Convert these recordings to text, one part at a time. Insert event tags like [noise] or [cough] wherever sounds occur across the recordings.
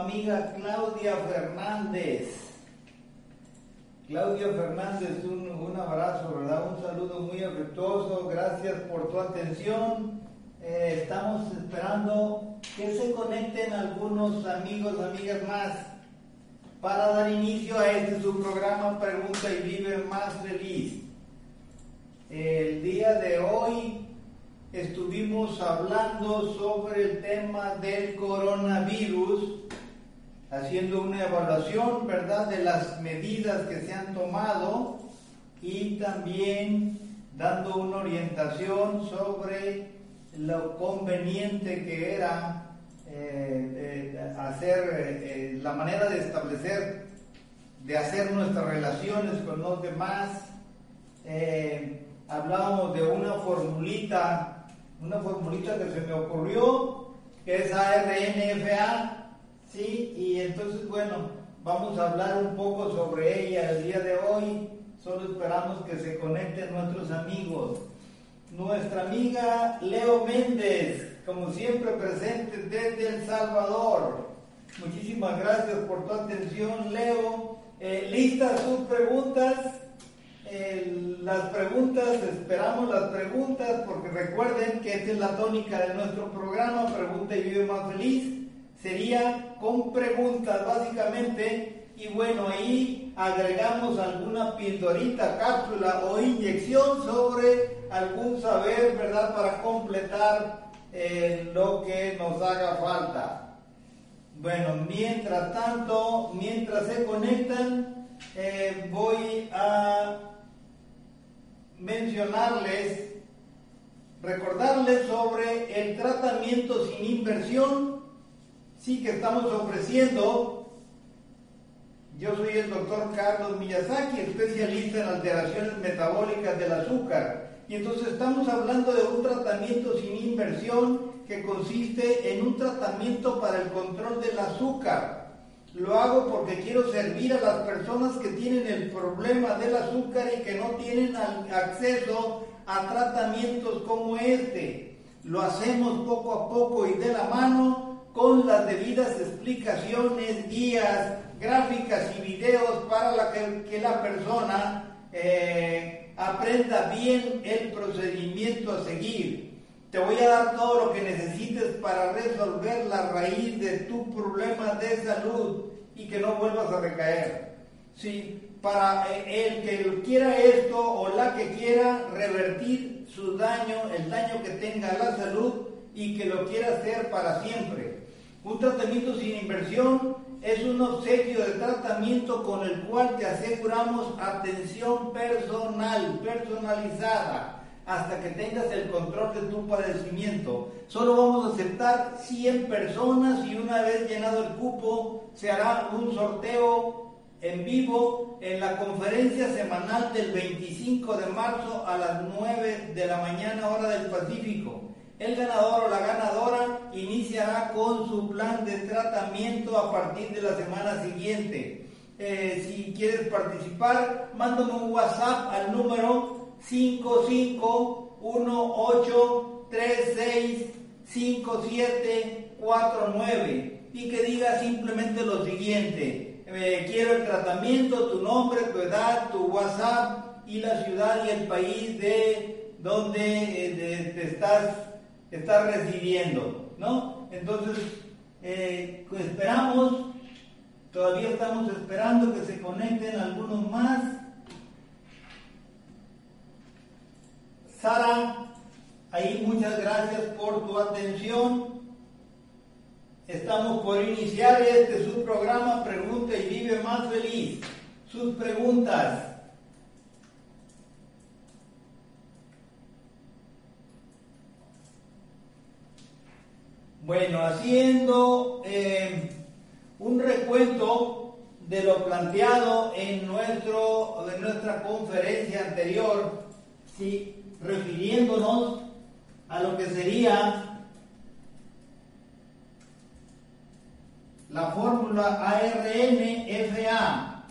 amiga Claudia Fernández. Claudia Fernández, un, abrazo, ¿verdad? Un saludo muy afectuoso, gracias por tu atención. Eh, estamos esperando que se conecten algunos amigos, amigas más para dar inicio a este su programa Pregunta y Vive Más Feliz. El día de hoy estuvimos hablando sobre el tema del coronavirus, haciendo una evaluación, ¿verdad?, de las medidas que se han tomado y también dando una orientación sobre lo conveniente que era eh, hacer eh, la manera de establecer, de hacer nuestras relaciones con los demás. Eh, hablábamos de una formulita, una formulita que se me ocurrió, que es ARNFA, ¿sí? Y entonces, bueno, vamos a hablar un poco sobre ella el día de hoy. Solo esperamos que se conecten nuestros amigos. Nuestra amiga Leo Méndez, como siempre presente desde El Salvador. Muchísimas gracias por tu atención, Leo. Eh, listas sus preguntas. Eh, las preguntas, esperamos las preguntas, porque recuerden que esta es la tónica de nuestro programa, Pregunta y Vive Más Feliz. Sería con preguntas, básicamente, y bueno, ahí agregamos alguna pildorita, cápsula o inyección sobre algún saber, ¿verdad? Para completar eh, lo que nos haga falta. Bueno, mientras tanto, mientras se conectan, eh, voy a mencionarles, recordarles sobre el tratamiento sin inversión, sí que estamos ofreciendo yo soy el doctor Carlos Miyazaki, especialista en alteraciones metabólicas del azúcar. Y entonces estamos hablando de un tratamiento sin inversión que consiste en un tratamiento para el control del azúcar. Lo hago porque quiero servir a las personas que tienen el problema del azúcar y que no tienen acceso a tratamientos como este. Lo hacemos poco a poco y de la mano con las debidas explicaciones, guías, gráficas y videos para la que, la persona eh, aprenda bien el procedimiento a seguir. Te voy a dar todo lo que necesites para resolver la raíz de tu problema de salud y que no vuelvas a recaer. Sí, para eh, el que quiera esto o la que quiera revertir su daño, el daño que tenga la salud y que lo quiera hacer para siempre. Un tratamiento sin inversión es un obsequio de tratamiento con el cual te aseguramos atención personal, personalizada, hasta que tengas el control de tu padecimiento. Solo vamos a aceptar 100 personas y una vez llenado el cupo se hará un sorteo en vivo en la conferencia semanal del 25 de marzo a las 9 de la mañana hora del Pacífico. El ganador o la ganadora iniciará con su plan de tratamiento a partir de la semana siguiente. Eh, si quieres participar, mándame un WhatsApp al número 5518365749 y que diga simplemente lo siguiente. Eh, quiero el tratamiento, tu nombre, tu edad, tu WhatsApp y la ciudad y el país de donde eh, te estás está recibiendo, ¿no? Entonces, eh, esperamos, todavía estamos esperando que se conecten algunos más. Sara, ahí muchas gracias por tu atención. Estamos por iniciar este su programa Pregunta y Vive Más Feliz. Sus preguntas Bueno, haciendo eh, un recuento de lo planteado en, nuestro, en nuestra conferencia anterior, ¿sí? refiriéndonos a lo que sería la fórmula ARN-FA.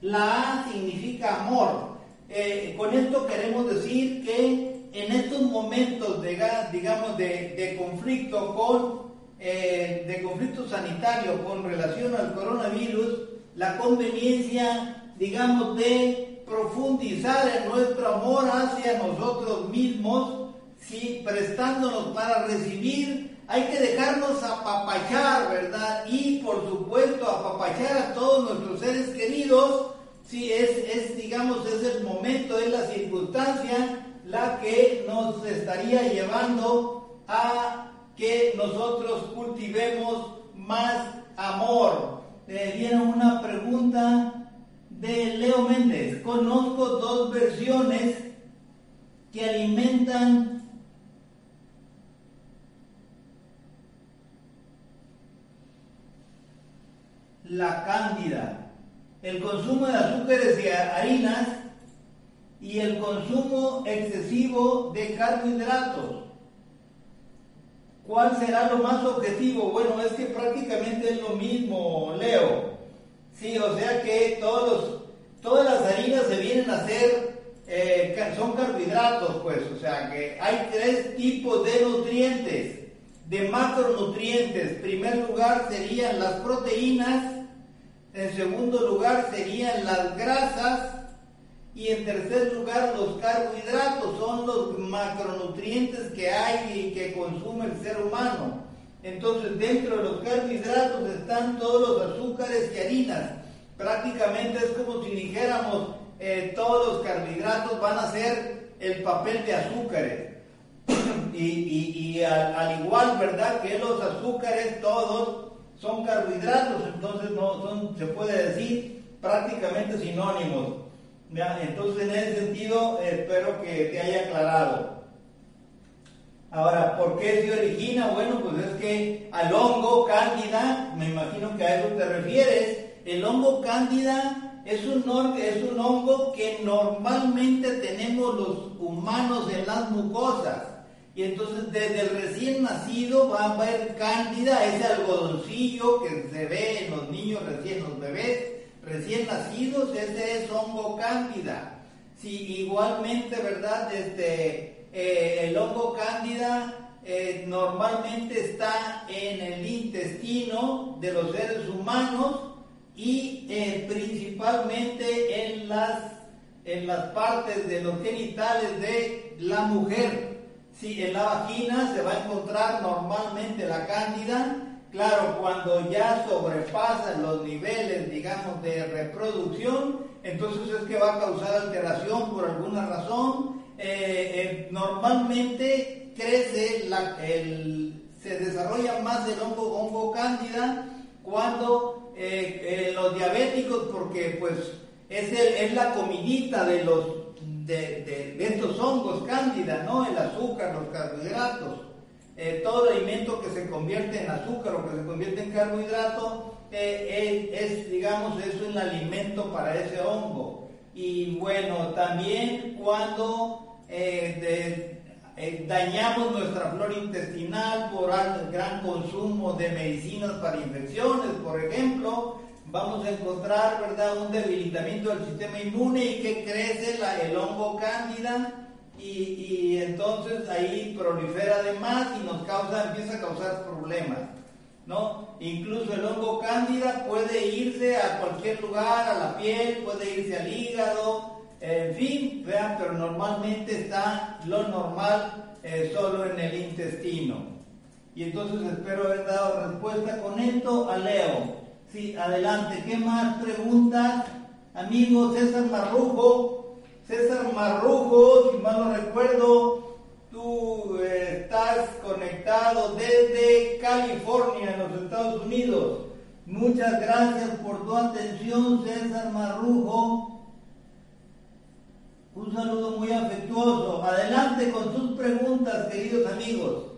La A significa amor. Eh, con esto queremos decir que en estos momentos de, digamos, de, conflicto con eh, de conflicto sanitario con relación al coronavirus, la conveniencia, digamos, de profundizar en nuestro amor hacia nosotros mismos, ¿sí? prestándonos para recibir, hay que dejarnos apapachar, ¿verdad? Y por supuesto apapachar a todos nuestros seres queridos, sí, es, es digamos, es el momento, es la circunstancia la que nos estaría llevando a que nosotros cultivemos más amor. Eh, viene una pregunta de Leo Méndez. Conozco dos versiones que alimentan la cándida, el consumo de azúcares y harinas y el consumo excesivo de carbohidratos. ¿Cuál será lo más objetivo? Bueno, es que prácticamente es lo mismo, Leo. Sí, o sea que todos todas las harinas se vienen a hacer, eh, son carbohidratos, pues, o sea que hay tres tipos de nutrientes, de macronutrientes. En primer lugar serían las proteínas, en segundo lugar serían las grasas y en tercer lugar, los carbohidratos son los macronutrientes que hay y que consume el ser humano. Entonces, dentro de los carbohidratos están todos los azúcares y harinas. Prácticamente es como si dijéramos, eh, todos los carbohidratos van a ser el papel de azúcares. [clears throat] y, al, igual, ¿verdad? Que los azúcares todos son carbohidratos, entonces no son, se puede decir, prácticamente sinónimos. Entonces, en ese sentido, espero que te haya aclarado. Ahora, ¿por qué se origina? Bueno, pues es que al hongo cándida, me imagino que a eso te refieres, el hongo cándida es un, es un hongo que normalmente tenemos los humanos en las mucosas. Y entonces desde el recién nacido va a haber cándida, ese algodoncillo que se ve en los niños recién, los bebés, recién nacidos, ese es hongo cándida. Si igualmente, ¿verdad? Este, eh, el hongo cándida eh, normalmente está en el intestino de los seres humanos y eh, principalmente en las, en las partes de los genitales de la mujer. Si en la vagina se va a encontrar normalmente la cándida, Claro, cuando ya sobrepasan los niveles, digamos, de reproducción, entonces es que va a causar alteración por alguna razón. Eh, eh, normalmente crece, el, se desarrolla más el hongo, hongo cándida cuando eh, los diabéticos, porque pues es, es la comidita de los de, de, estos hongos cándida, ¿no? El azúcar, los carbohidratos. Eh, todo el alimento que se convierte en azúcar o que se convierte en carbohidrato eh, es, digamos, es un alimento para ese hongo. Y bueno, también cuando eh, dañamos nuestra flora intestinal por el gran consumo de medicinas para infecciones, por ejemplo, vamos a encontrar, ¿verdad?, un debilitamiento del sistema inmune y que crece el hongo cándida y, entonces ahí prolifera además y nos causa, empieza a causar problemas. ¿no? Incluso el hongo cándida puede irse a cualquier lugar, a la piel, puede irse al hígado, en fin, vean, pero normalmente está lo normal eh, solo en el intestino. Y entonces espero haber dado respuesta con esto a Leo. Sí, adelante. ¿Qué más preguntas? Amigos, César Marrujo César Marrujo, si mal no recuerdo, tú eh, estás conectado desde California, en los Estados Unidos. Muchas gracias por tu atención, César Marrujo. Un saludo muy afectuoso. Adelante con tus preguntas, queridos amigos.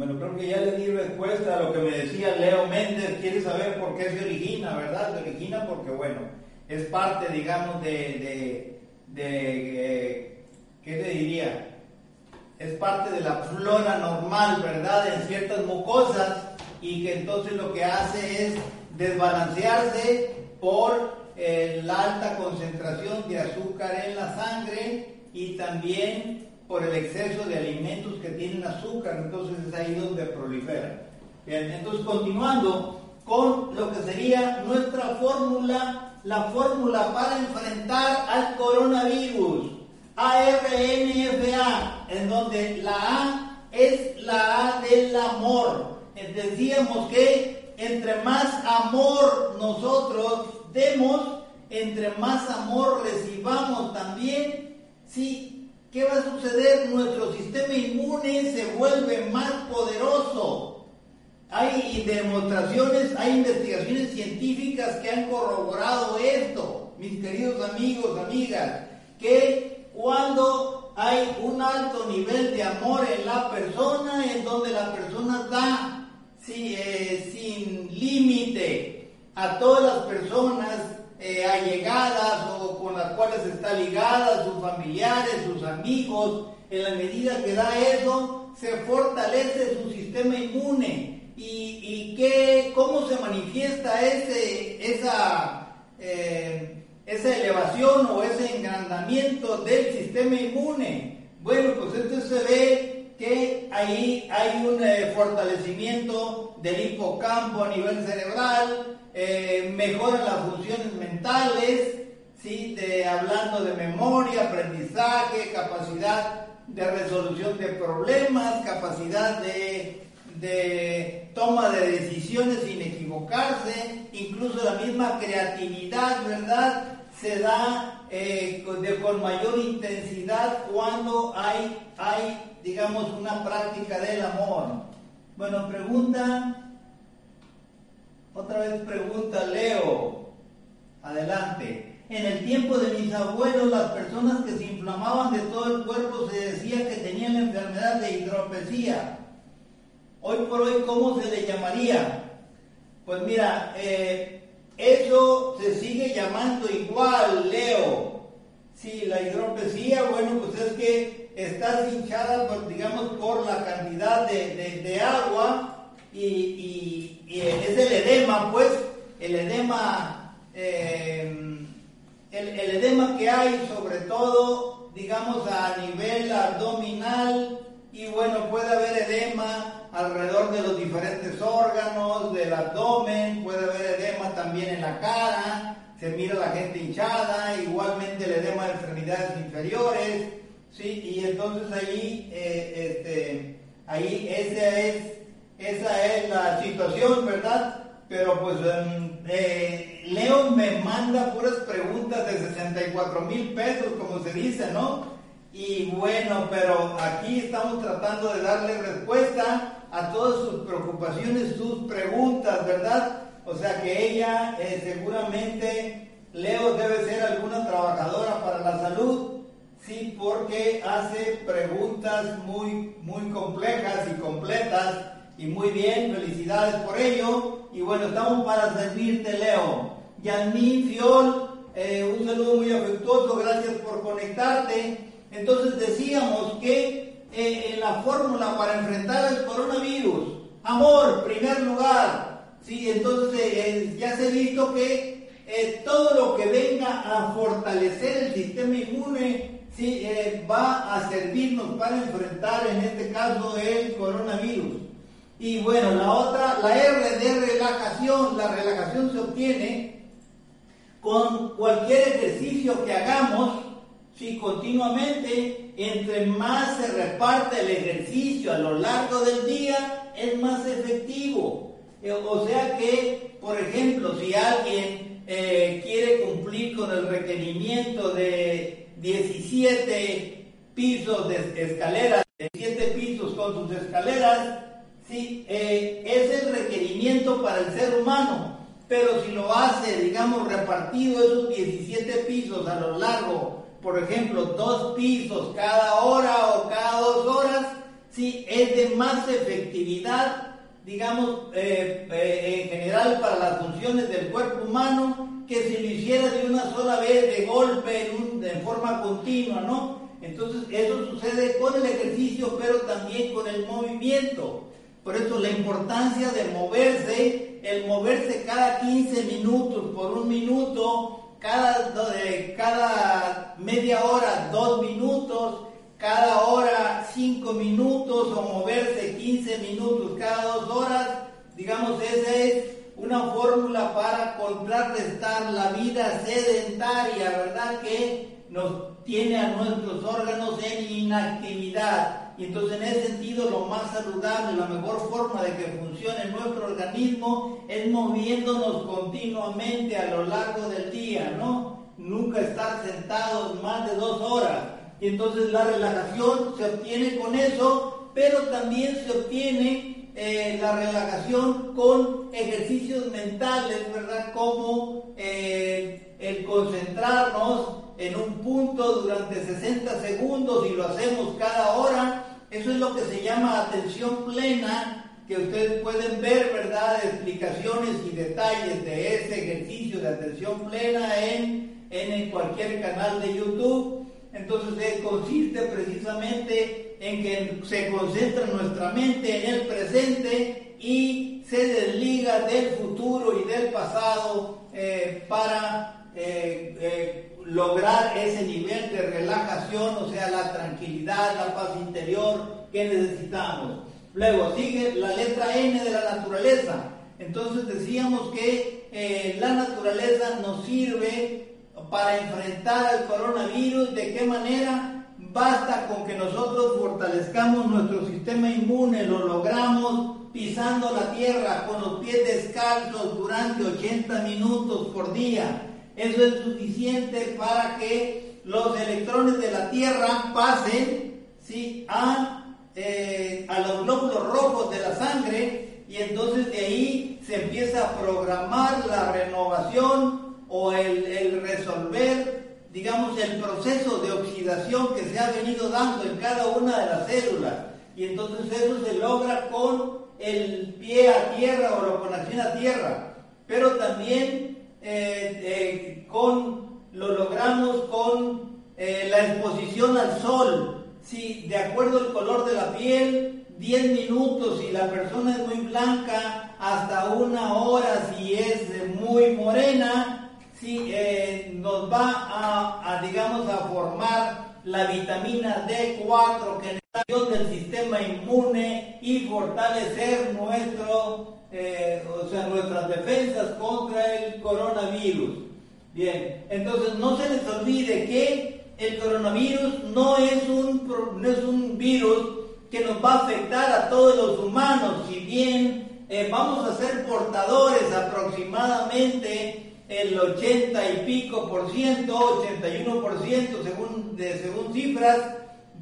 Bueno, creo que ya le di respuesta a lo que me decía Leo Méndez. Quiere saber por qué se origina, ¿verdad? Se origina porque, bueno, es parte, digamos, de, de, eh, ¿qué te diría? Es parte de la flora normal, ¿verdad? En ciertas mucosas. y que entonces lo que hace es desbalancearse por eh, la alta concentración de azúcar en la sangre y también por el exceso de alimentos que tienen azúcar, entonces es ahí donde prolifera. Bien, entonces continuando con lo que sería nuestra fórmula, la fórmula para enfrentar al coronavirus, ARNFA, en donde la A es la A del amor. Decíamos que entre más amor nosotros demos, entre más amor recibamos también, sí, ¿qué va a suceder? Nuestro sistema inmune se vuelve más poderoso. Hay demostraciones, hay investigaciones científicas que han corroborado esto, mis queridos amigos, amigas, que cuando hay un alto nivel de amor en la persona, en donde la persona da eh, sin límite a todas las personas eh, allegadas o con las cuales está ligada, sus familiares, sus amigos, en la medida que da eso, se fortalece su sistema inmune. ¿Y, qué, cómo se manifiesta ese, esa, eh, esa elevación o ese engrandamiento del sistema inmune? Bueno, pues entonces se ve que ahí hay un eh, fortalecimiento del hipocampo a nivel cerebral, eh, mejoran las funciones mentales, ¿sí? de, hablando de memoria, aprendizaje, capacidad de resolución de problemas, capacidad de, de toma de decisiones sin equivocarse, incluso la misma creatividad, ¿verdad? Se da eh, con, mayor intensidad cuando hay, hay, digamos, una práctica del amor. Bueno, pregunta, otra vez pregunta Leo, adelante. En el tiempo de mis abuelos, las personas que se inflamaban de todo el cuerpo se decía que tenían enfermedad de hidropesía. Hoy por hoy, ¿cómo se le llamaría? Pues mira, eh, eso se sigue llamando igual, Leo. Sí, la hidropesía, bueno, pues es que está hinchada, pues, digamos, por la cantidad de, agua y, es el edema, pues, el edema, eh, el, el edema que hay, sobre todo, digamos, a nivel abdominal, y bueno, puede haber edema alrededor de los diferentes órganos del abdomen, puede haber edema también en la cara, se mira la gente hinchada, igualmente el edema de extremidades inferiores, ¿sí? Y entonces ahí, eh, este, ahí esa es, esa es la situación, ¿verdad? Pero pues em, eh, Leo me manda puras preguntas de 64 mil pesos, como se dice, ¿no? Y bueno, pero aquí estamos tratando de darle respuesta a todas sus preocupaciones, sus preguntas, ¿verdad? O sea que ella eh, seguramente, Leo debe ser alguna trabajadora para la salud, sí, porque hace preguntas muy, muy complejas y completas y muy bien, felicidades por ello. Y bueno, estamos para servirte, Leo. Yasmín Fiol, eh, un saludo muy afectuoso, gracias por conectarte. Entonces decíamos que eh, la fórmula para enfrentar el coronavirus, amor, primer lugar, ¿sí? entonces eh, ya se ha visto que todo lo que venga a fortalecer el sistema inmune ¿sí? va a servirnos para enfrentar en este caso el coronavirus. Y bueno, la otra, la R de relajación, la relajación se obtiene con cualquier ejercicio que hagamos si continuamente, entre más se reparte el ejercicio a lo largo del día, es más efectivo. Eh, o sea que, por ejemplo, si alguien eh, quiere cumplir con el requerimiento de 17 pisos de escaleras, 17 pisos con sus escaleras, sí, eh, es el requerimiento para el ser humano. Pero si lo hace, digamos, repartido esos 17 pisos a lo largo por ejemplo, dos pisos cada hora o cada dos horas, sí, es de más efectividad, digamos, eh, eh, en general para las funciones del cuerpo humano que si lo hiciera de una sola vez, de golpe, en, de forma continua, ¿no? Entonces, eso sucede con el ejercicio, pero también con el movimiento. Por eso la importancia de moverse, el moverse cada 15 minutos por un minuto, cada, cada media hora dos minutos, cada hora cinco minutos o moverse 15 minutos cada dos horas, digamos, esa es una fórmula para contrarrestar la vida sedentaria, ¿verdad? Que nos tiene a nuestros órganos en inactividad. Y entonces en ese sentido lo más saludable, la mejor forma de que funcione nuestro organismo es moviéndonos continuamente a lo largo del día, ¿no? Nunca estar sentados más de dos horas. Y entonces la relajación se obtiene con eso, pero también se obtiene eh, la relajación con ejercicios mentales, ¿verdad? Como eh, el concentrarnos en un punto durante 60 segundos y lo hacemos cada hora. Eso es lo que se llama atención plena, que ustedes pueden ver, ¿verdad? Explicaciones y detalles de ese ejercicio de atención plena en, en cualquier canal de YouTube. Entonces consiste precisamente en que se concentra nuestra mente en el presente y se desliga del futuro y del pasado eh, para eh, eh, lograr ese nivel de relajación, o sea, la tranquilidad, la paz interior que necesitamos. Luego sigue la letra N de la naturaleza. Entonces decíamos que la naturaleza nos sirve para enfrentar al coronavirus. ¿De qué manera? Basta con que nosotros fortalezcamos nuestro sistema inmune, lo logramos pisando la tierra con los pies descalzos durante 80 minutos por día. Eso es suficiente para que los electrones de la tierra pasen ¿sí? a, eh, a los glóbulos rojos de la sangre y entonces de ahí se empieza a programar la renovación o el, resolver, digamos, el proceso de oxidación que se ha venido dando en cada una de las células. Y entonces eso se logra con el pie a tierra o la conexión a tierra, pero también eh, eh, con, lo logramos con eh, la exposición al sol. Si de acuerdo al color de la piel, 10 minutos si la persona es muy blanca, hasta una hora si es muy morena, si nos va a, digamos, a formar la vitamina D4 que necesitamos del sistema inmune y fortalecer nuestro, eh, o sea, nuestras defensas contra el coronavirus. Bien, entonces no se les olvide que el coronavirus no es un, no es un virus que nos va a afectar a todos los humanos, si bien eh, vamos a ser portadores aproximadamente el 80 y pico por ciento, 81 por ciento según, según cifras,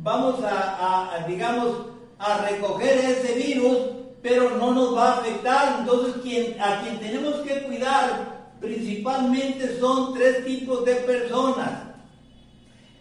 vamos a, digamos, a recoger ese virus, pero no nos va a afectar. Entonces, quien, a quien tenemos que cuidar principalmente son tres tipos de personas.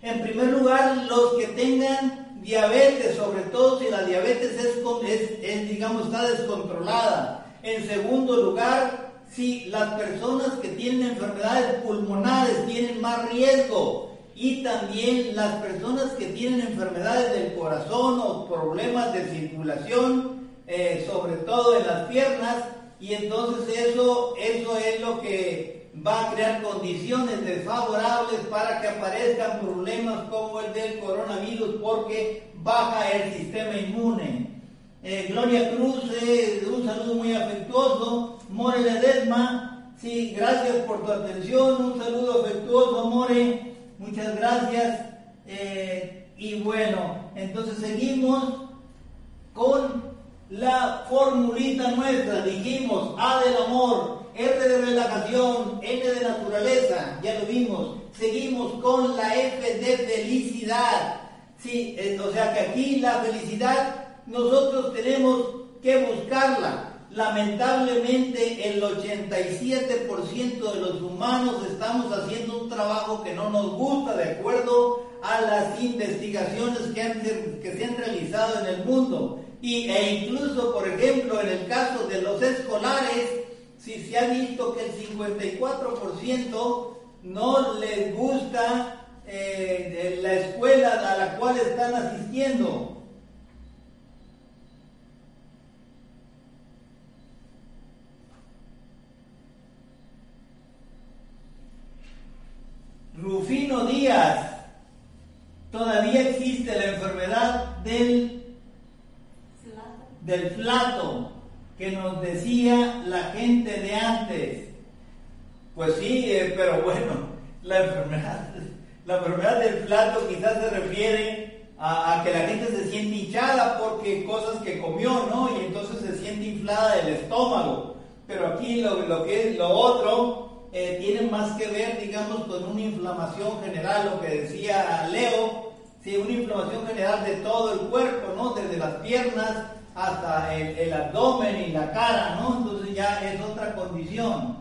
En primer lugar, los que tengan diabetes, sobre todo si la diabetes es, es, es digamos, está descontrolada. En segundo lugar, si las personas que tienen enfermedades pulmonares tienen más riesgo y también las personas que tienen enfermedades del corazón o problemas de circulación, eh, sobre todo en las piernas, y entonces eso, eso es lo que va a crear condiciones desfavorables para que aparezcan problemas como el del coronavirus porque baja el sistema inmune. Eh, Gloria Cruz, eh, un saludo muy afectuoso. More Ledesma, sí, gracias por tu atención. Un saludo afectuoso, More. Muchas gracias. Eh, y bueno, entonces seguimos con la formulita nuestra. Dijimos A del amor, R de relajación, N de naturaleza, ya lo vimos. Seguimos con la F de felicidad. Sí, o sea que aquí la felicidad nosotros tenemos que buscarla. Lamentablemente el 87% de los humanos estamos haciendo un trabajo que no nos gusta de acuerdo a las investigaciones que, se han realizado en el mundo. Y, e incluso, por ejemplo, en el caso de los escolares, si se ha visto que el 54% no les gusta eh, la escuela a la cual están asistiendo. Rufino Díaz, todavía existe la enfermedad del, del plato que nos decía la gente de antes. Pues sí, eh, pero bueno, la enfermedad, la enfermedad del plato quizás se refiere a, que la gente se siente hinchada porque cosas que comió, ¿no? Y entonces se siente inflada el estómago. Pero aquí lo, lo que es lo otro eh, tiene más que ver, digamos, con una inflamación general, lo que decía Leo, sí, una inflamación general de todo el cuerpo, ¿no? Desde las piernas hasta el, abdomen y la cara, ¿no? Entonces ya es otra condición.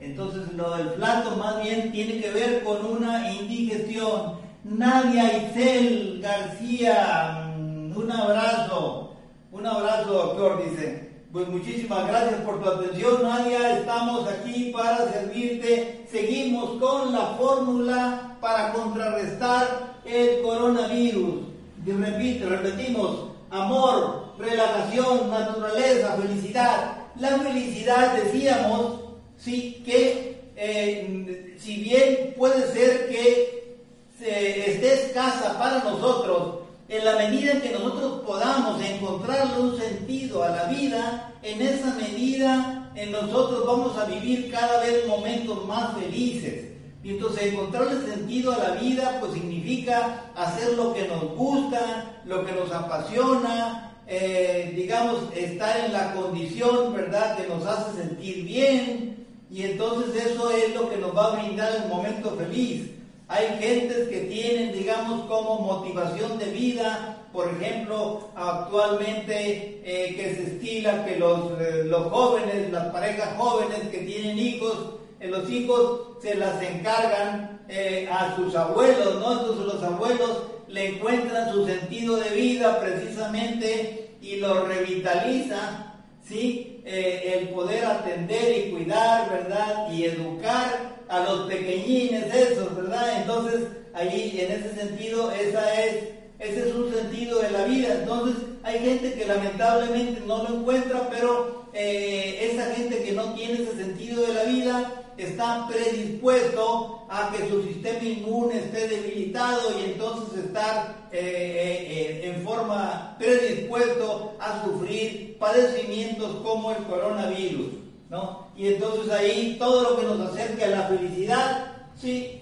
Entonces lo del plato más bien tiene que ver con una indigestión. Nadia Isel García, mm, un abrazo, un abrazo doctor, dice. Pues muchísimas gracias por tu atención, Nadia. Estamos aquí para servirte. Seguimos con la fórmula para contrarrestar el coronavirus. Y repito, repetimos, amor, relajación, naturaleza, felicidad. La felicidad, decíamos, sí, que eh, si bien puede ser que esté escasa para nosotros, en la medida en que nosotros podamos encontrarle un sentido a la vida, en esa medida en nosotros vamos a vivir cada vez momentos más felices. Y entonces encontrarle sentido a la vida pues significa hacer lo que nos gusta, lo que nos apasiona, eh, digamos, estar en la condición, ¿verdad?, que nos hace sentir bien. Y entonces eso es lo que nos va a brindar el momento feliz. Hay gentes que tienen, digamos, como motivación de vida, por ejemplo, actualmente eh, que se estila que los, eh, los jóvenes, las parejas jóvenes que tienen hijos, los hijos se las encargan eh, a sus abuelos, ¿no? Entonces los abuelos le encuentran su sentido de vida precisamente y lo revitaliza, ¿sí? Eh, el poder atender y cuidar, ¿verdad? Y educar a los pequeñines esos, ¿verdad? Entonces, ahí en ese sentido, esa es, ese es un sentido de la vida. Entonces, hay gente que lamentablemente no lo encuentra, pero eh, esa gente que no tiene ese sentido de la vida, está predispuesto a que su sistema inmune esté debilitado y entonces estar eh, eh, en forma predispuesto a sufrir padecimientos como el coronavirus. ¿No? Y entonces ahí todo lo que nos acerca a la felicidad sí,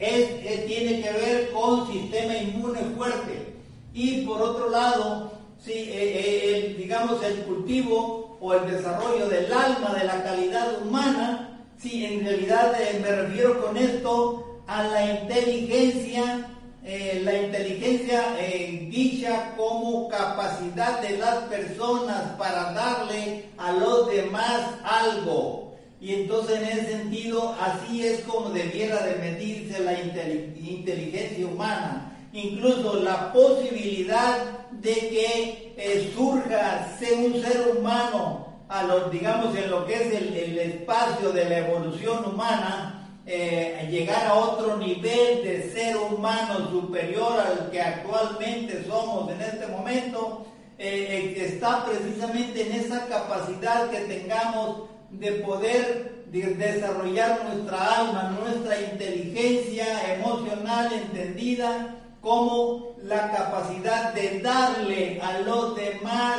tiene que ver con sistema inmune fuerte. Y por otro lado, sí, digamos el cultivo o el desarrollo del alma, de la calidad humana, Sí, en realidad eh, me refiero con esto a la inteligencia, eh, la inteligencia eh, dicha como capacidad de las personas para darle a los demás algo. Y entonces en ese sentido, así es como debiera de medirse la inteligencia humana. Incluso la posibilidad de que surja ser un ser humano a los, digamos, en lo que es el, espacio de la evolución humana, eh, llegar a otro nivel de ser humano superior al que actualmente somos en este momento, eh, eh, está precisamente en esa capacidad que tengamos de poder desarrollar nuestra alma, nuestra inteligencia emocional entendida como la capacidad de darle a los demás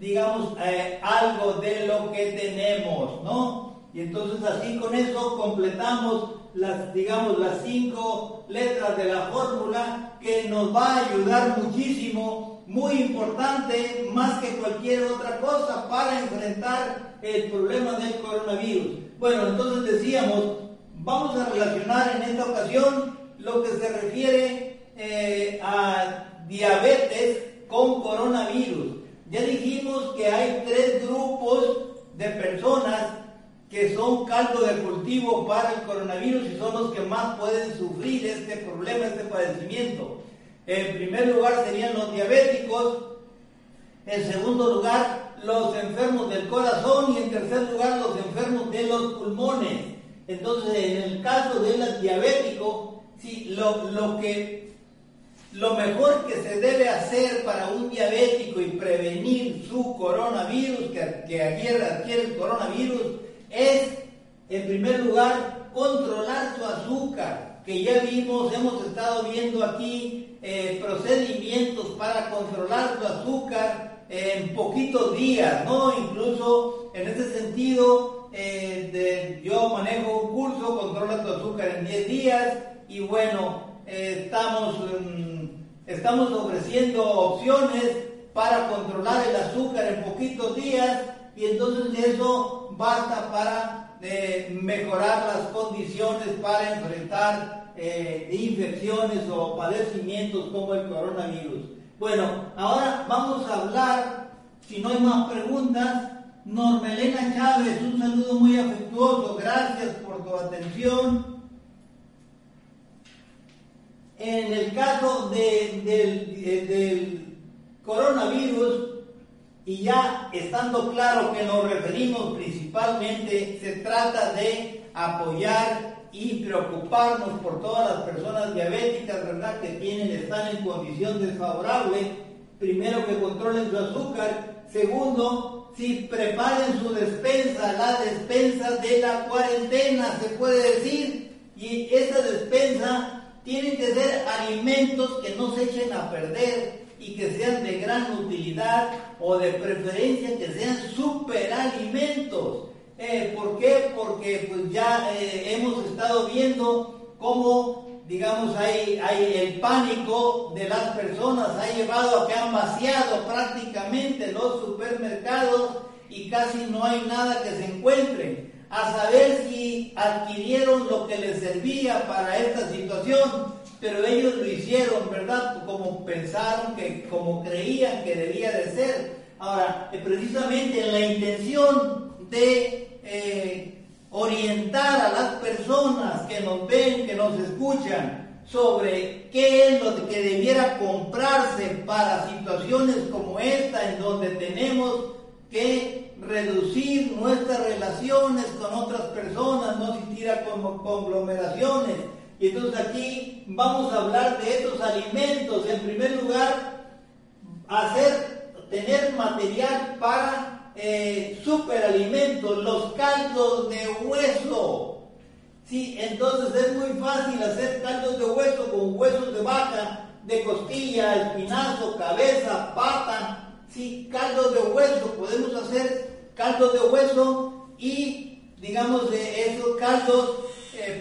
digamos, eh, algo de lo que tenemos, ¿no? Y entonces así con eso completamos las, digamos, las cinco letras de la fórmula que nos va a ayudar muchísimo, muy importante, más que cualquier otra cosa para enfrentar el problema del coronavirus. Bueno, entonces decíamos, vamos a relacionar en esta ocasión lo que se refiere eh, a diabetes con coronavirus. Ya dijimos que hay tres grupos de personas que son caldo de cultivo para el coronavirus y son los que más pueden sufrir este problema, este padecimiento. En primer lugar serían los diabéticos, en segundo lugar los enfermos del corazón y en tercer lugar los enfermos de los pulmones. Entonces, en el caso del diabético, sí, lo, lo que lo mejor que se debe hacer para un diabético y prevenir su coronavirus, que, que adquiere, el coronavirus, es, en primer lugar, controlar su azúcar, que ya vimos, hemos estado viendo aquí eh, procedimientos para controlar su azúcar, en poquitos días, ¿no? Incluso en ese sentido, eh, yo manejo un curso, controla tu azúcar en 10 días y bueno, eh, estamos, mm, estamos ofreciendo opciones para controlar el azúcar en poquitos días y entonces eso basta para eh, mejorar las condiciones para enfrentar infecciones o padecimientos como el coronavirus. Bueno, ahora vamos a hablar, si no hay más preguntas, Normelena Chávez, un saludo muy afectuoso, gracias por tu atención. En el caso del, del coronavirus, y ya estando claro que nos referimos principalmente, se trata de apoyar y preocuparnos por todas las personas diabéticas, ¿verdad?, que tienen, están en condición desfavorable. Primero que controlen su azúcar. Segundo, si preparen su despensa, la despensa de la cuarentena, se puede decir. Y esa despensa tiene que ser alimentos que no se echen a perder y que sean de gran utilidad o de preferencia que sean superalimentos. Eh, ¿Por qué? Porque pues ya eh, hemos estado viendo cómo, digamos, hay, el pánico de las personas, ha llevado a que han vaciado prácticamente los supermercados y casi no hay nada que se encuentre. A saber si adquirieron lo que les servía para esta situación, pero ellos lo hicieron, ¿verdad? Como pensaron, que, como creían que debía de ser. Ahora, eh, precisamente en la intención de eh, orientar a las personas que nos ven, que nos escuchan, sobre qué es lo que debiera comprarse para situaciones como esta, en donde tenemos que reducir nuestras relaciones con otras personas, no existir como conglomeraciones. Y entonces aquí vamos a hablar de estos alimentos. En primer lugar, hacer, tener material para eh, superalimentos, los caldos de hueso. Sí, entonces es muy fácil hacer caldos de hueso con huesos de vaca, de costilla, espinazo, cabeza, pata. Sí, caldos de hueso. Podemos hacer caldos de hueso y, digamos, de esos caldos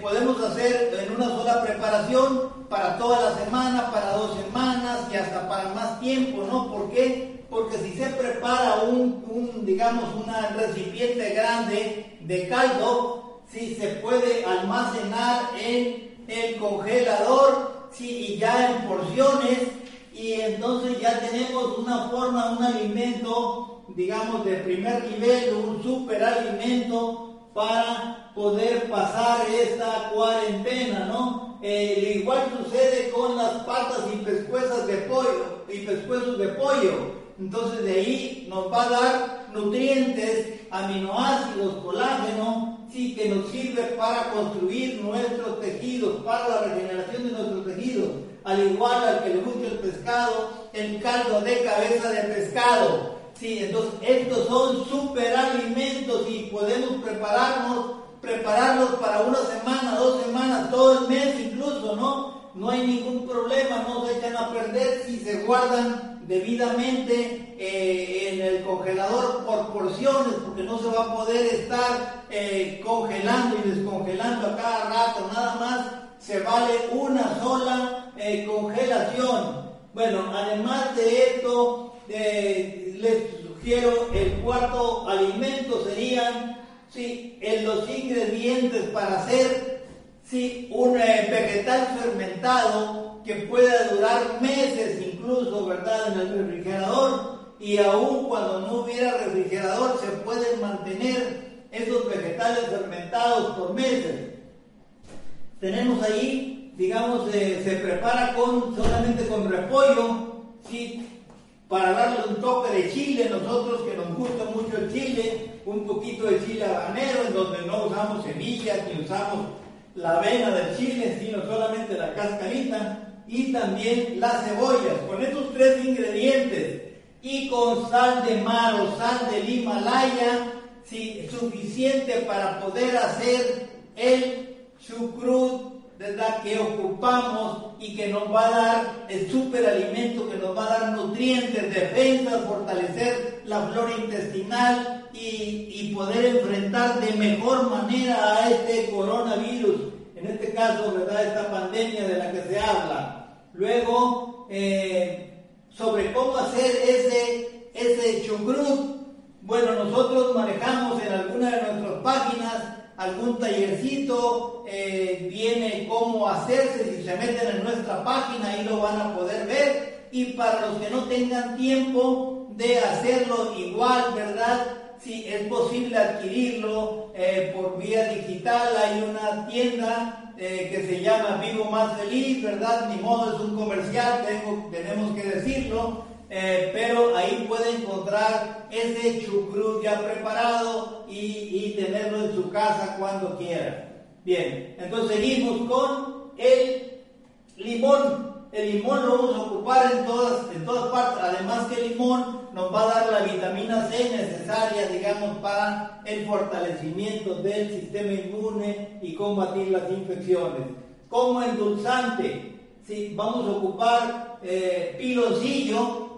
podemos hacer en una sola preparación para toda la semana, para dos semanas y hasta para más tiempo, ¿no? ¿Por qué? porque si se prepara un, digamos, un recipiente grande de caldo, si se puede almacenar en el congelador, si y ya en porciones, y entonces ya tenemos una forma, un alimento, digamos, de primer nivel, un superalimento para poder pasar esta cuarentena, ¿no? Eh, igual sucede con las patas y pescuezas de pollo y pescuezos de pollo. Entonces de ahí nos va a dar nutrientes, aminoácidos, colágeno, sí, que nos sirve para construir nuestros tejidos, para la regeneración de nuestros tejidos. Al igual al que le gusta el pescado, el caldo de cabeza de pescado. Sí, entonces estos son superalimentos y podemos prepararnos, prepararlos para una semana, dos semanas, todo el mes incluso, ¿no? No hay ningún problema, no se echan a perder si se guardan debidamente eh, en el congelador por porciones, porque no se va a poder estar eh, congelando y descongelando a cada rato, nada más se vale una sola eh, congelación. Bueno, además de esto, les sugiero el cuarto alimento serían sí, en los ingredientes para hacer sí, un vegetal fermentado que pueda durar meses incluso, ¿verdad?, en el refrigerador y aún cuando no hubiera refrigerador se pueden mantener esos vegetales fermentados por meses. Tenemos ahí, digamos, eh, se prepara con solamente con repollo, ¿sí? Para darle un toque de chile, nosotros que nos gusta mucho el chile, un poquito de chile habanero, en donde no usamos semillas ni usamos la avena del chile, sino solamente la cascarita y también las cebollas. Con estos tres ingredientes y con sal de mar o sal del Himalaya, sí, suficiente para poder hacer el chucrut ¿verdad? que ocupamos y que nos va a dar el superalimento, que nos va a dar nutrientes, defensas, fortalecer la flora intestinal y, y, poder enfrentar de mejor manera a este coronavirus, en este caso, ¿verdad? esta pandemia de la que se habla. Luego, eh, sobre cómo hacer ese, ese chucrut. Bueno, nosotros manejamos en alguna de nuestras páginas algún tallercito, eh, viene cómo hacerse, si se meten en nuestra página ahí lo van a poder ver. Y para los que no tengan tiempo de hacerlo igual, ¿verdad? Si es posible adquirirlo eh, por vía digital, hay una tienda eh, que se llama Vivo Más Feliz, ¿verdad? Ni modo es un comercial, tengo, tenemos que decirlo. Eh, pero ahí puede encontrar ese chucrut ya preparado y, tenerlo en su casa cuando quiera. Bien, entonces seguimos con el limón. El limón lo vamos a ocupar en todas, en todas partes. Además que el limón nos va a dar la vitamina C necesaria, digamos, para el fortalecimiento del sistema inmune y combatir las infecciones. Como endulzante, si vamos a ocupar eh,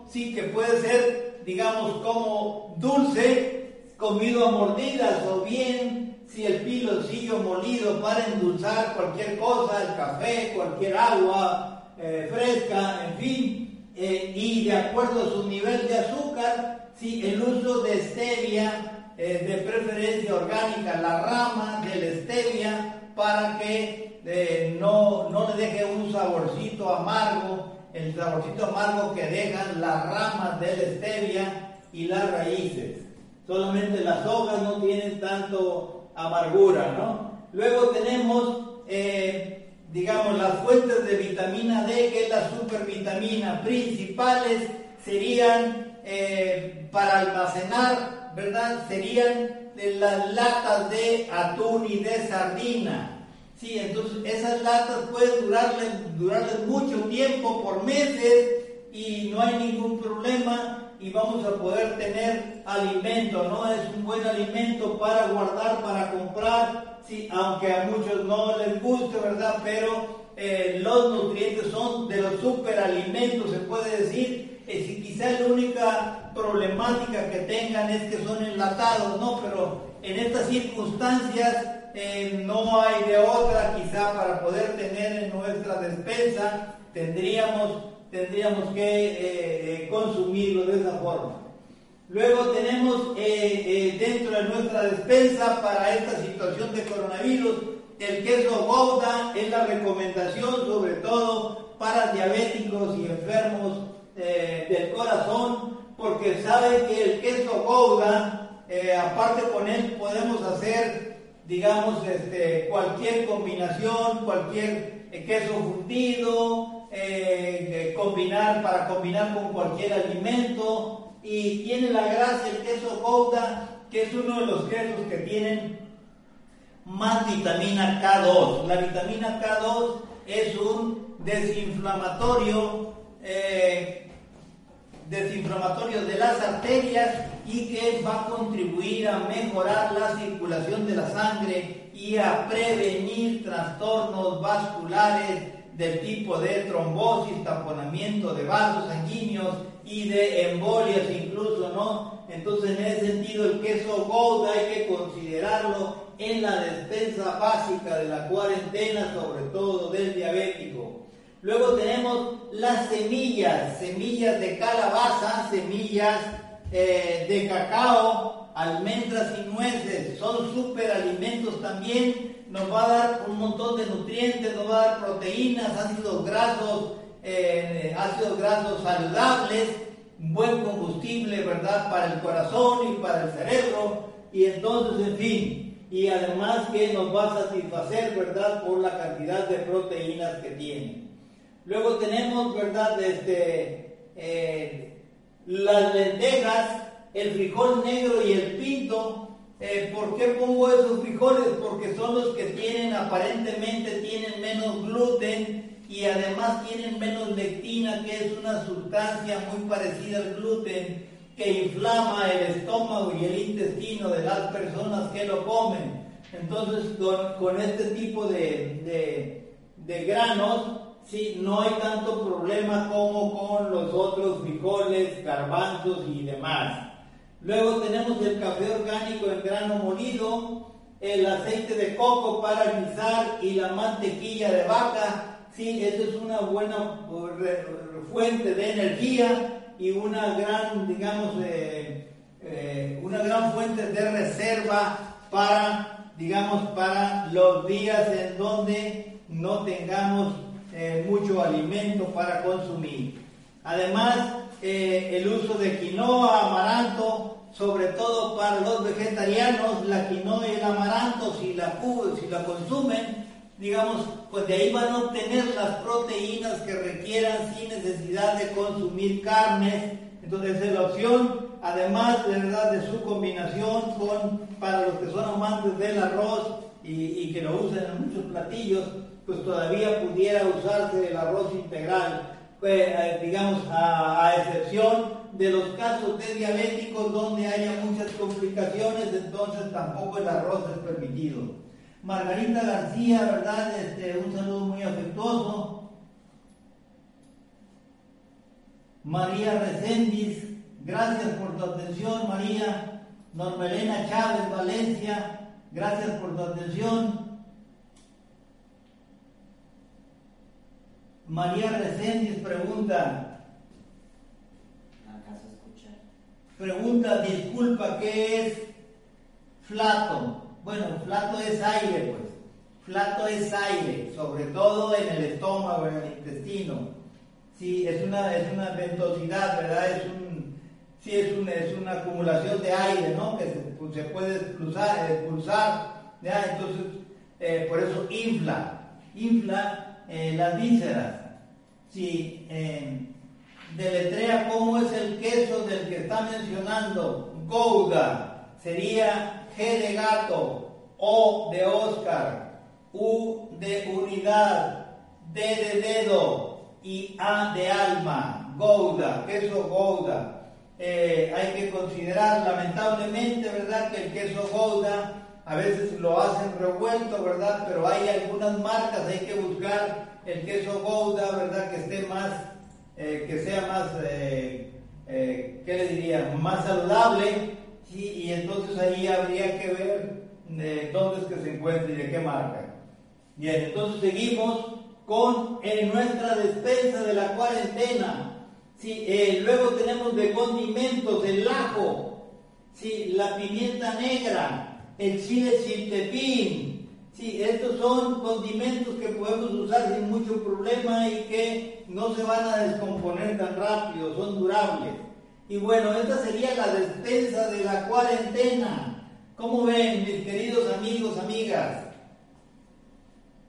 sí que puede ser, digamos, como dulce, comido a mordidas, o bien si el piloncillo molido para endulzar cualquier cosa, el café, cualquier agua eh, fresca, en fin, eh, y de acuerdo a su nivel de azúcar, si el uso de stevia, eh, de preferencia orgánica, la rama de la stevia, para que no, no le deje un saborcito amargo el saborcito amargo que dejan las ramas de la stevia y las raíces. Solamente las hojas no tienen tanto amargura, ¿no? Luego tenemos, eh, digamos, las fuentes de vitamina D, que es la supervitamina. Principales serían eh, para almacenar, ¿verdad? Serían las latas de atún y de sardina Sí, entonces esas latas pueden durarles, durarles mucho tiempo, por meses, y no hay ningún problema y vamos a poder tener alimento, ¿no? Es un buen alimento para guardar, para comprar, sí, aunque a muchos no les guste, ¿verdad? Pero eh, los nutrientes son de los superalimentos, se puede decir. Eh, si quizá la única problemática que tengan es que son enlatados, ¿no? Pero en estas circunstancias eh, no hay de otra quizá para poder tener en nuestra despensa, tendríamos, tendríamos que eh, eh, consumirlo de esa forma. Luego tenemos dentro de nuestra despensa para esta situación de coronavirus el queso Gouda es la recomendación sobre todo para diabéticos y enfermos del corazón porque saben que el queso Gouda, aparte con él podemos hacer digamos, este, cualquier combinación, cualquier eh, queso fundido, eh, combinar para combinar con cualquier alimento y tiene la gracia el queso Gouda, que es uno de los quesos que tienen más vitamina K2. La vitamina K2 es un desinflamatorio eh, desinflamatorio de las arterias y que va a contribuir a mejorar la circulación de la sangre y a prevenir trastornos vasculares del tipo de trombosis, taponamiento de vasos sanguíneos y de embolias incluso, ¿no? Entonces en ese sentido el queso Gouda hay que considerarlo en la despensa básica de la cuarentena, sobre todo del diabético. Luego tenemos las semillas, semillas de calabaza, semillas eh, de cacao, almendras y nueces, son superalimentos también, nos va a dar un montón de nutrientes, nos va a dar proteínas, ácidos grasos, eh, ácidos grasos saludables, buen combustible, ¿verdad? Para el corazón y para el cerebro, y entonces, en fin, y además que nos va a satisfacer, ¿verdad? Por la cantidad de proteínas que tiene. Luego tenemos, ¿verdad? Este, eh, las lentejas, el frijol negro y el pinto. Eh, ¿Por qué pongo esos frijoles? Porque son los que tienen, aparentemente tienen menos gluten y además tienen menos lectina, que es una sustancia muy parecida al gluten que inflama el estómago y el intestino de las personas que lo comen. Entonces, con, este tipo de de granos, sí, no hay tanto problema como con los otros frijoles, garbanzos y demás. Luego tenemos el café orgánico en grano molido, el aceite de coco para guisar y la mantequilla de vaca. Sí, eso es una buena fuente de energía y una gran, digamos, eh, eh, una gran fuente de reserva para, digamos, para los días en donde no tengamos eh, mucho alimento para consumir. Además, el uso de quinoa, amaranto, sobre todo para los vegetarianos, la quinoa y el amaranto, si la, si la consumen, digamos, pues de ahí van a obtener las proteínas que requieran sin necesidad de consumir carnes. Entonces es la opción, además de verdad de su combinación con, para los que son amantes del arroz y, que lo usan en muchos platillos, pues todavía pudiera usarse el arroz integral, pues, eh, digamos, a excepción de los casos de diabéticos donde haya muchas complicaciones, entonces tampoco el arroz es permitido. Margarita García, ¿verdad? Este, un saludo muy afectuoso. María Recendis, gracias por tu atención, María. Normelena Chávez, Valencia, gracias por tu atención. María Recendis pregunta, Pregunta, disculpa, ¿qué es flato? Bueno, flato es aire, pues. Flato es aire, sobre todo en el estómago, en el intestino. Sí, es una, es una ventosidad, ¿verdad? Es un, sí, es, es una acumulación de aire, ¿no? Que se, pues, puede expulsar, expulsar ¿ya? Entonces, eh, por eso infla, infla eh, las vísceras. Sí, eh, deletrea cómo es el queso del que está mencionando. Gouda sería G de gato, O de Oscar, U de unidad, D de dedo y A de alma. Gouda, queso Gouda. Eh, hay que considerar lamentablemente, ¿verdad?, que el queso Gouda a veces lo hacen revuelto, ¿verdad? Pero hay algunas marcas, hay que buscar el queso Gouda, ¿verdad?, que esté más eh, que sea más, eh, eh, ¿qué le diría?, más saludable, y entonces ahí habría que ver dónde es que se encuentra y de qué marca. Bien, entonces seguimos con nuestra despensa de la cuarentena. Sí, luego tenemos de condimentos el ajo, sí, la pimienta negra, el chile chiltepín, Sí, estos son condimentos que podemos usar sin mucho problema y que no se van a descomponer tan rápido, son durables. Y bueno, esta sería la despensa de la cuarentena. ¿Cómo ven, mis queridos amigos, amigas?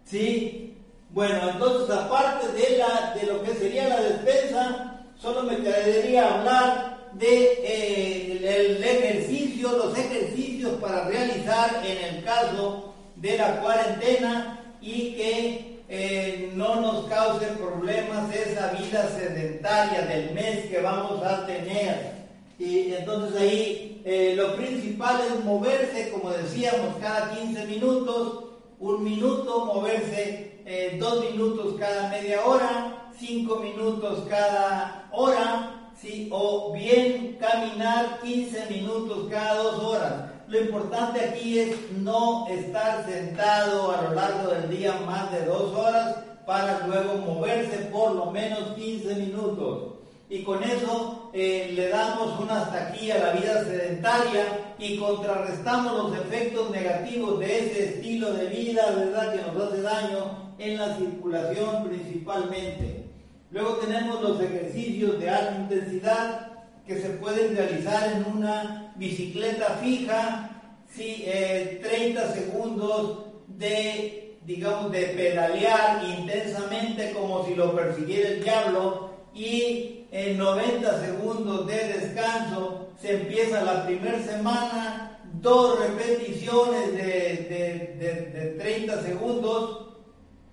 ¿Sí? Bueno, entonces aparte de, la, de lo que sería la despensa, solo me quedaría hablar de eh, el ejercicio, los ejercicios para realizar en el caso de la cuarentena y que eh, no nos cause problemas esa vida sedentaria del mes que vamos a tener. Y entonces ahí eh, lo principal es moverse, como decíamos, cada 15 minutos, un minuto, moverse eh, dos minutos cada media hora, cinco minutos cada hora, ¿sí? o bien caminar 15 minutos cada dos horas. Lo importante aquí es no estar sentado a lo largo del día más de dos horas para luego moverse por lo menos 15 minutos. Y con eso eh, le damos una hasta aquí a la vida sedentaria y contrarrestamos los efectos negativos de ese estilo de vida, ¿verdad?, que nos hace daño en la circulación principalmente. Luego tenemos los ejercicios de alta intensidad que se pueden realizar en una bicicleta fija, sí, 30 eh, segundos de, digamos, de pedalear intensamente como si lo persiguiera el diablo y en 90 segundos de descanso se empieza la primera semana, dos repeticiones de, de, de 30 segundos,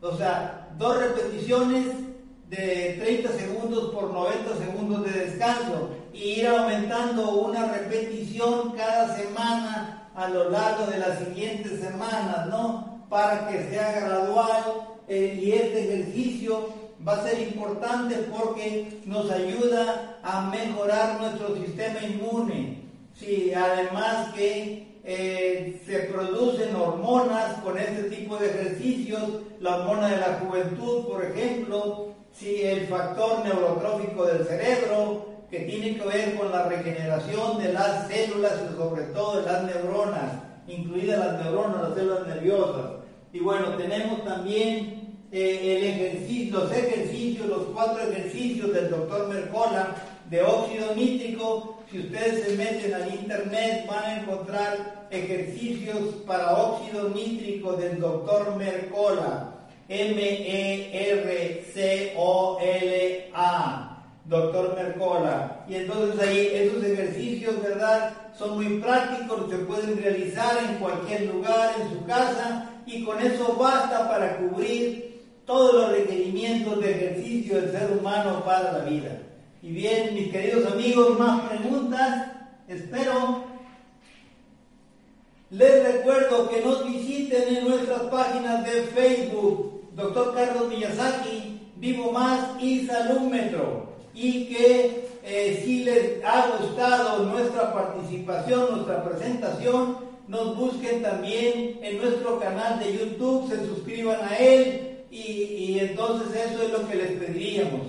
o sea, dos repeticiones de 30 segundos por 90 segundos de descanso y ir aumentando una repetición cada semana a lo largo de las siguientes semanas, ¿no? Para que sea gradual eh, y este ejercicio va a ser importante porque nos ayuda a mejorar nuestro sistema inmune. Sí, además que eh, se producen hormonas con este tipo de ejercicios, la hormona de la juventud, por ejemplo, sí, el factor neurotrófico del cerebro, que tiene que ver con la regeneración de las células y sobre todo de las neuronas, incluidas las neuronas, las células nerviosas. Y bueno, tenemos también eh, los ejercicios, los cuatro ejercicios del doctor Mercola de óxido nítrico. Si ustedes se meten al internet van a encontrar ejercicios para óxido nítrico del doctor Mercola. M-E-R-C-O-L-A doctor Mercola. Y entonces ahí esos ejercicios, ¿verdad? Son muy prácticos, se pueden realizar en cualquier lugar, en su casa, y con eso basta para cubrir todos los requerimientos de ejercicio del ser humano para la vida. Y bien, mis queridos amigos, más preguntas, espero. Les recuerdo que nos visiten en nuestras páginas de Facebook, Doctor Carlos Miyazaki, Vivo Más y Salúmetro y que eh, si les ha gustado nuestra participación, nuestra presentación, nos busquen también en nuestro canal de YouTube, se suscriban a él y, entonces eso es lo que les pediríamos.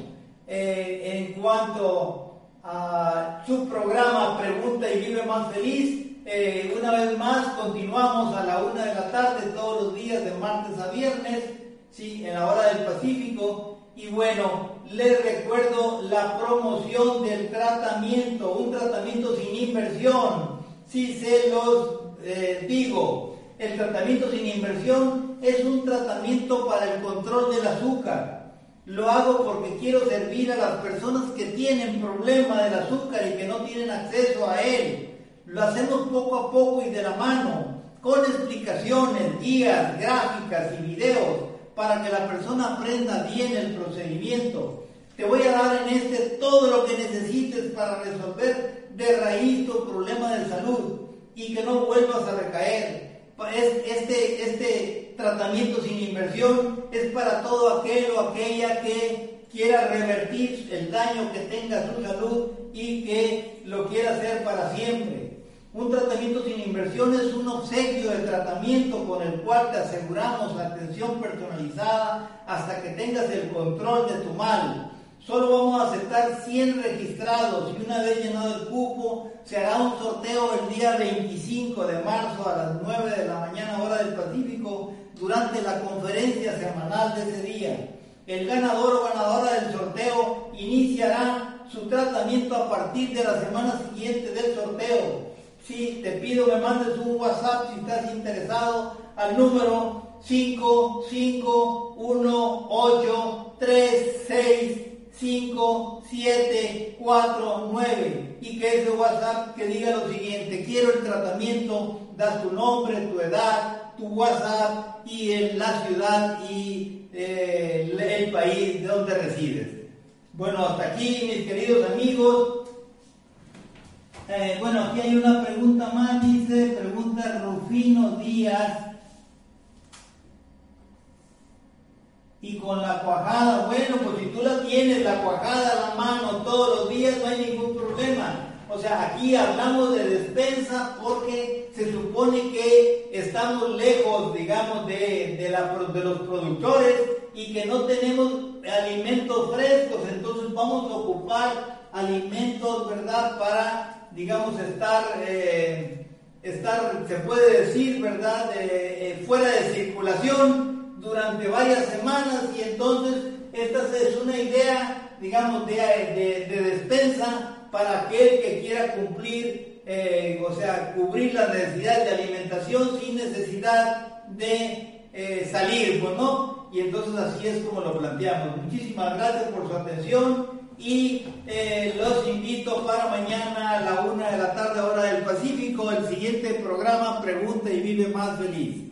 Eh, en cuanto a su programa Pregunta y Vive Más Feliz, eh, una vez más continuamos a la una de la tarde todos los días de martes a viernes, sí, en la hora del Pacífico y bueno, les recuerdo la promoción del tratamiento, un tratamiento sin inversión. Si se los eh, digo, el tratamiento sin inversión es un tratamiento para el control del azúcar. Lo hago porque quiero servir a las personas que tienen problema del azúcar y que no tienen acceso a él. Lo hacemos poco a poco y de la mano, con explicaciones, guías, gráficas y videos para que la persona aprenda bien el procedimiento. Te voy a dar en este todo lo que necesites para resolver de raíz tu problema de salud y que no vuelvas a recaer. Este, este tratamiento sin inversión es para todo aquel o aquella que quiera revertir el daño que tenga su salud y que lo quiera hacer para siempre. Un tratamiento sin inversión es un obsequio de tratamiento con el cual te aseguramos la atención personalizada hasta que tengas el control de tu mal. Solo vamos a aceptar 100 registrados y una vez llenado el cupo se hará un sorteo el día 25 de marzo a las 9 de la mañana hora del Pacífico durante la conferencia semanal de ese día. El ganador o ganadora del sorteo iniciará su tratamiento a partir de la semana siguiente del sorteo Sí, te pido me mandes un WhatsApp si estás interesado al número 5518365749 y que ese WhatsApp que diga lo siguiente, quiero el tratamiento, das tu nombre, tu edad, tu WhatsApp y en la ciudad y eh, el país de donde resides. Bueno, hasta aquí mis queridos amigos, eh, bueno, aquí hay una pregunta más, dice, pregunta Rufino Díaz. Y con la cuajada, bueno, pues si tú la tienes, la cuajada a la mano todos los días, no hay ningún problema. O sea, aquí hablamos de despensa porque se supone que estamos lejos, digamos, de, de, los productores y que no tenemos alimentos frescos, entonces vamos a ocupar alimentos, ¿verdad?, para digamos, estar, eh, estar se puede decir, ¿verdad?, eh, fuera de circulación durante varias semanas y entonces esta es una idea, digamos, de, despensa para aquel que quiera cumplir, eh, o sea, cubrir las necesidades de alimentación sin necesidad de salir, pues no, y entonces así es como lo planteamos. Muchísimas gracias por su atención y eh, los invito para mañana a la una de la tarde hora del Pacífico, el siguiente programa Pregunta y Vive Más Feliz.